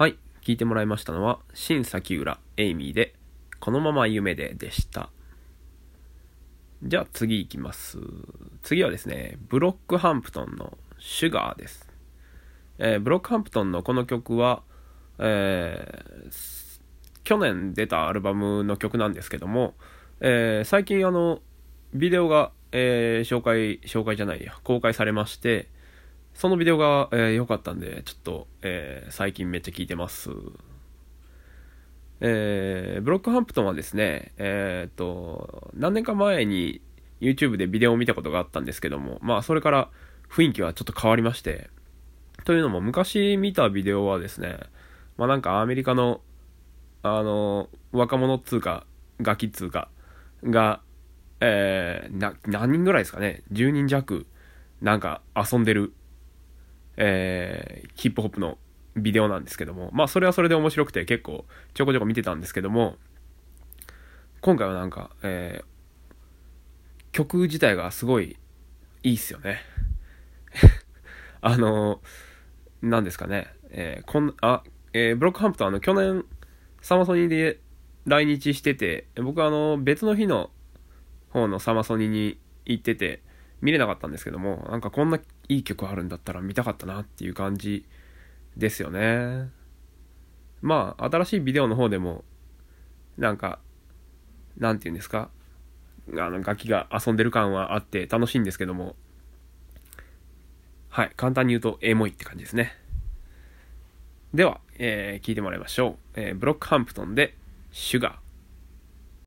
はい、聞いてもらいましたのは、新崎浦エイミーで、このまま夢ででした。じゃあ次行きます。次はですね、ブロックハンプトンのシュガーです。えーブロックハンプトンのこの曲は、えー去年出たアルバムの曲なんですけども、えー最近あの、ビデオが、え紹介、紹介じゃないや、公開されまして、そのビデオが良、えーかったんで、ちょっと、えー最近めっちゃ聴いてます。えーブロックハンプトンはですね、えーっと、何年か前に YouTube でビデオを見たことがあったんですけども、まあそれから雰囲気はちょっと変わりまして、というのも昔見たビデオはですね、まあなんかアメリカの、あの、若者っつうか、ガキっつうか、が、えーな、何人ぐらいですかね、10人弱、なんか遊んでる、えーヒップホップのビデオなんですけども、まあそれはそれで面白くて結構ちょこちょこ見てたんですけども、今回はなんか、えー曲自体がすごいいいっすよね。あの、なんですかね、えーこん、あ、えーブロックハンプトンあの去年サマソニで来日してて、僕はあの別の日の方のサマソニに行ってて見れなかったんですけども、なんかこんないい曲あるんだったら見たかったなっていう感じですよね。まあ、新しいビデオの方でも、なんか、なんて言うんですか、あの、楽器が遊んでる感はあって楽しいんですけども、はい、簡単に言うとエモいって感じですね。では、えー聞いてもらいましょう。えーブロックハンプトンで、シュガー。